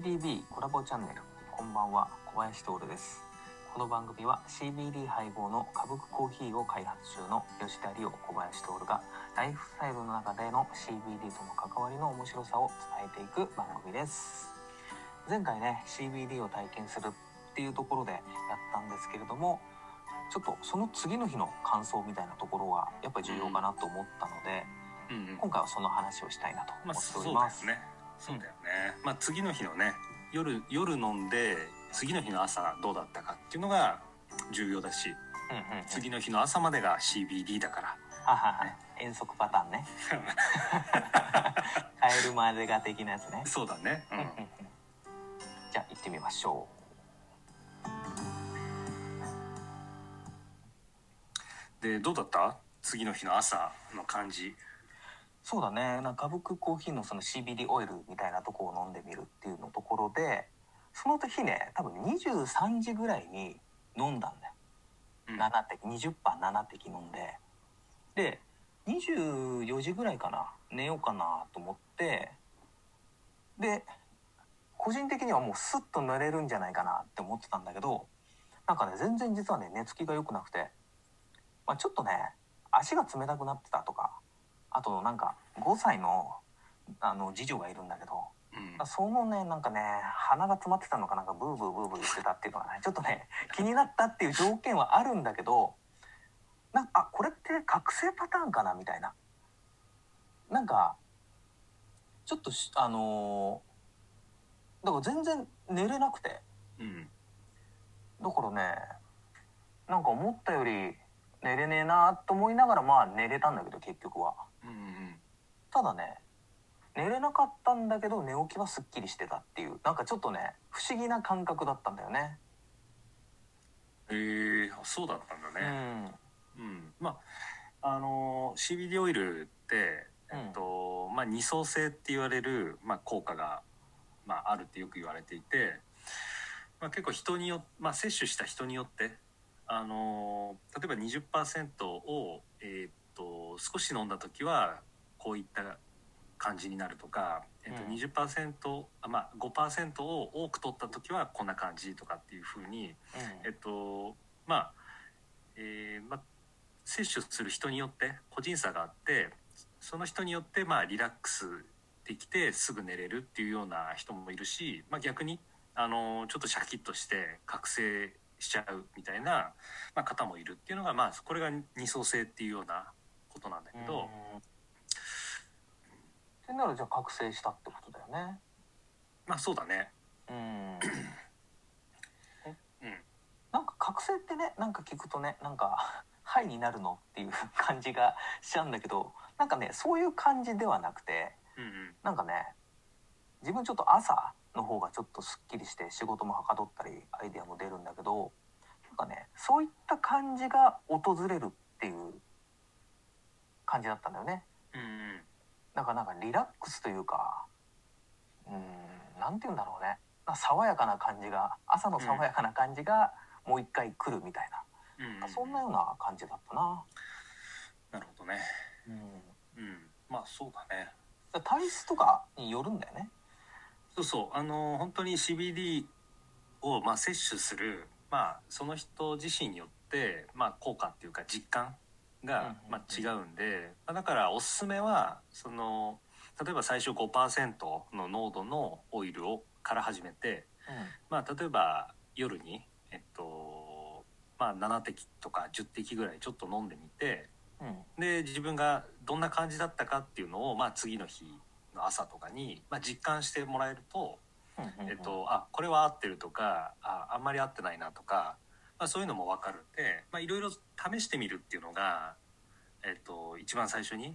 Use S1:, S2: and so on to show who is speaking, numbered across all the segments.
S1: CBDB コラボチャンネルこんばんは小林徹です。この番組は CBD 配合の歌舞伎コーヒーを開発中の吉田理央小林徹がライフスタイルの中での CBD との関わりの面白さを伝えていく番組です。前回ね CBD を体験するっていうところでやったんですけれどもちょっとその次の日の感想みたいなところはやっぱり重要かなと思ったので、
S2: うん。うん
S1: 今回はその話をしたいなと思
S2: まあ
S1: っております。
S2: だよねそうだよね、まあ次の日のね夜夜飲んで次の日の朝どうだったかっていうのが重要だし
S1: うんうんうん。
S2: 次の日の朝までが CBD だから。
S1: ははは。遠足パターンね。帰るまでが的なやつね、
S2: そうだね。
S1: うん。じゃあ行ってみましょ
S2: でどうだった？次の日の朝の感じ。
S1: うそうだね。なんか歌舞伎コーヒーのその CBD オイルみたいなとこを飲んでみるっていうのところでその日ね多分23時ぐらいに飲んだんだよ。
S2: うん。
S1: 7滴20パー7滴飲んで。で24時ぐらいかな。寝ようかなと思って。で個人的にはもうスッと寝れるんじゃないかなって思ってたんだけどなんかね全然実はね寝つきが良くなくて、まあ、ちょっとね足が冷たくなってたとかあとなんか5歳のあの次女がいるんだけど
S2: うん。
S1: そのねなんかね鼻が詰まってたのかなんかブーブーブーブー言ってたっていうのがねちょっとね気になったっていう条件はあるんだけどなんかあこれって覚醒パターンかなみたいな。なんかちょっとしあのーだから全然寝れなくて。
S2: うん。
S1: だからねなんか思ったより寝れねえなと思いながらまあ寝れたんだけど結局は。
S2: うんうん
S1: ただね寝れなかったんだけど寝起きはすっきりしてたっていうなんかちょっとね不思議な感覚だったんだよね。
S2: えー、あそうだったんだ
S1: う
S2: ね
S1: ん。
S2: うん、まああの CBD オイルってえっと、まあ二層性って言われる、まあ、効果が、まあ、あるってよく言われていて、まあ、結構人によまあ、摂取した人によってあの例えば20%を、えっと少し飲んだ時はこういった感じになるとか、えっと
S1: うん。
S2: 20%あ、まあ、5%を多く取った時はこんな感じとかっていうふうにえっとまあ、えーまあ、摂取する人によって個人差があってその人によってまあリラックスできてすぐ寝れるっていうような人もいるし、まあ、逆にあのちょっとシャキッとして覚醒しちゃうみたいな、まあ、方もいるっていうのが、まあ、これが二層性っていうようなことなんだけど、
S1: うん。ってなるじゃあ覚醒したってことだよね。
S2: まあそうだね。
S1: うん。え？
S2: うん。
S1: なんか覚醒ってねなんか聞くとねなんか「ハイになるの?」っていう感じがしちゃうんだけどなんかねそういう感じではなくて
S2: うんうん。
S1: なんかね自分ちょっと朝の方がちょっとすっきりして仕事もはかどったりアイデアも出るんだけどなんかねそういった感じが訪れるっていう感じだったんだよね。
S2: うんうん。
S1: なんかなんかリラックスというかうーんなんて言うんだろうね。爽やかな感じが朝の爽やかな感じがもう一回来るみたいな、
S2: うんうん
S1: そんなような感じだったな、
S2: なるほどね。
S1: うん、
S2: うん、まあそうだね。
S1: 体質とかによるんだよね
S2: そうそう。あの本当に CBD をまあ摂取するまあその人自身によってまあ効果っていうか実感が
S1: うんうんうん。
S2: まあ違うんで、まあだからおすすめはその例えば最初5%の濃度のオイルをから始めてまあ例えば夜にえっとまあ7滴とか10滴ぐらいちょっと飲んでみて
S1: うんうん。
S2: で自分がどんな感じだったかっていうのをまあ次の日の朝とかにまあ実感してもらえるとえっと、あこれは合ってるとかああんまり合ってないなとか、まあ、そういうのも分かるんで、まあ、いろいろ試してみるっていうのが、えっと、一番最初に、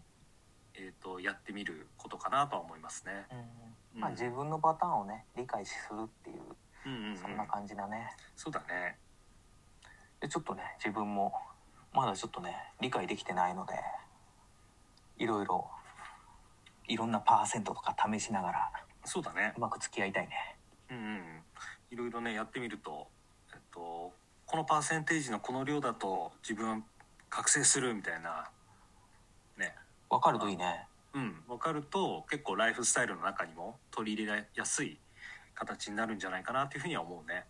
S2: えっと、やってみることかなとは思いますね。
S1: うんまあ自分のパターンをね理解するっていう
S2: うんうんうん、
S1: そんな感じだね、
S2: そうだね。
S1: でちょっとね自分もまだちょっとね理解できてないのでいろいろいろんなパーセントとか試しながら
S2: そうだね。
S1: う。まく付き合いたいね。
S2: うんうん、いろいろねやってみると、えっと、このパーセンテージのこの量だと自分覚醒するみたいなね。
S1: わかるといいね。
S2: うん、分かると結構ライフスタイルの中にも取り入れやすい形になるんじゃないかなというふうには思うね。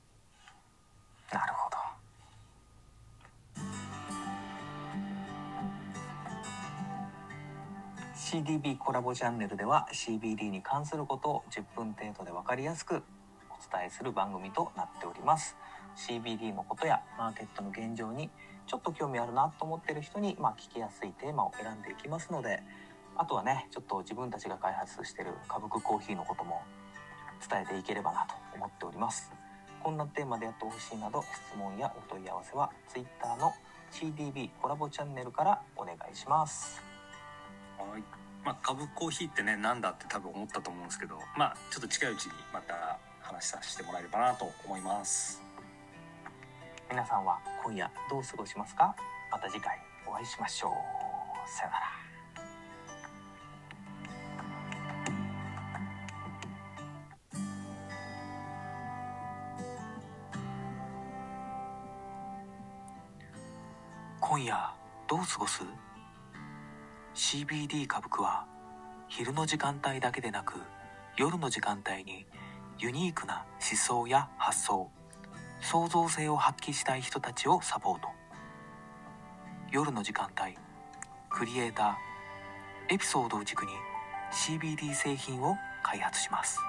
S1: なるほど CDB コラボチャンネルでは CBD に関することを10分程度で分かりやすくお伝えする番組となっております。CBD のことやマーケットの現状にちょっと興味あるなと思ってる人に、まあ、聞きやすいテーマを選んでいきますのであとはねちょっと自分たちが開発してるカブクコーヒーのことも伝えていければなと思っております。こんなテーマでやってほしいなど質問やお問い合わせは Twitter の CDB コラボチャンネルからお願いします。
S2: はい。まあ、株コーヒーってね、なんだって多分思ったと思うんですけど、まあ、ちょっと近いうちにまた話させてもらえればなと思います。
S1: 皆さんは今夜どう過ごしますか？また次回お会いしましょうさよなら今夜どう過ごす？CBD 歌舞伎は昼の時間帯だけでなく夜の時間帯にユニークな思想や発想創造性を発揮したい人たちをサポート。夜の時間帯クリエイターエピソードを軸に CBD 製品を開発します。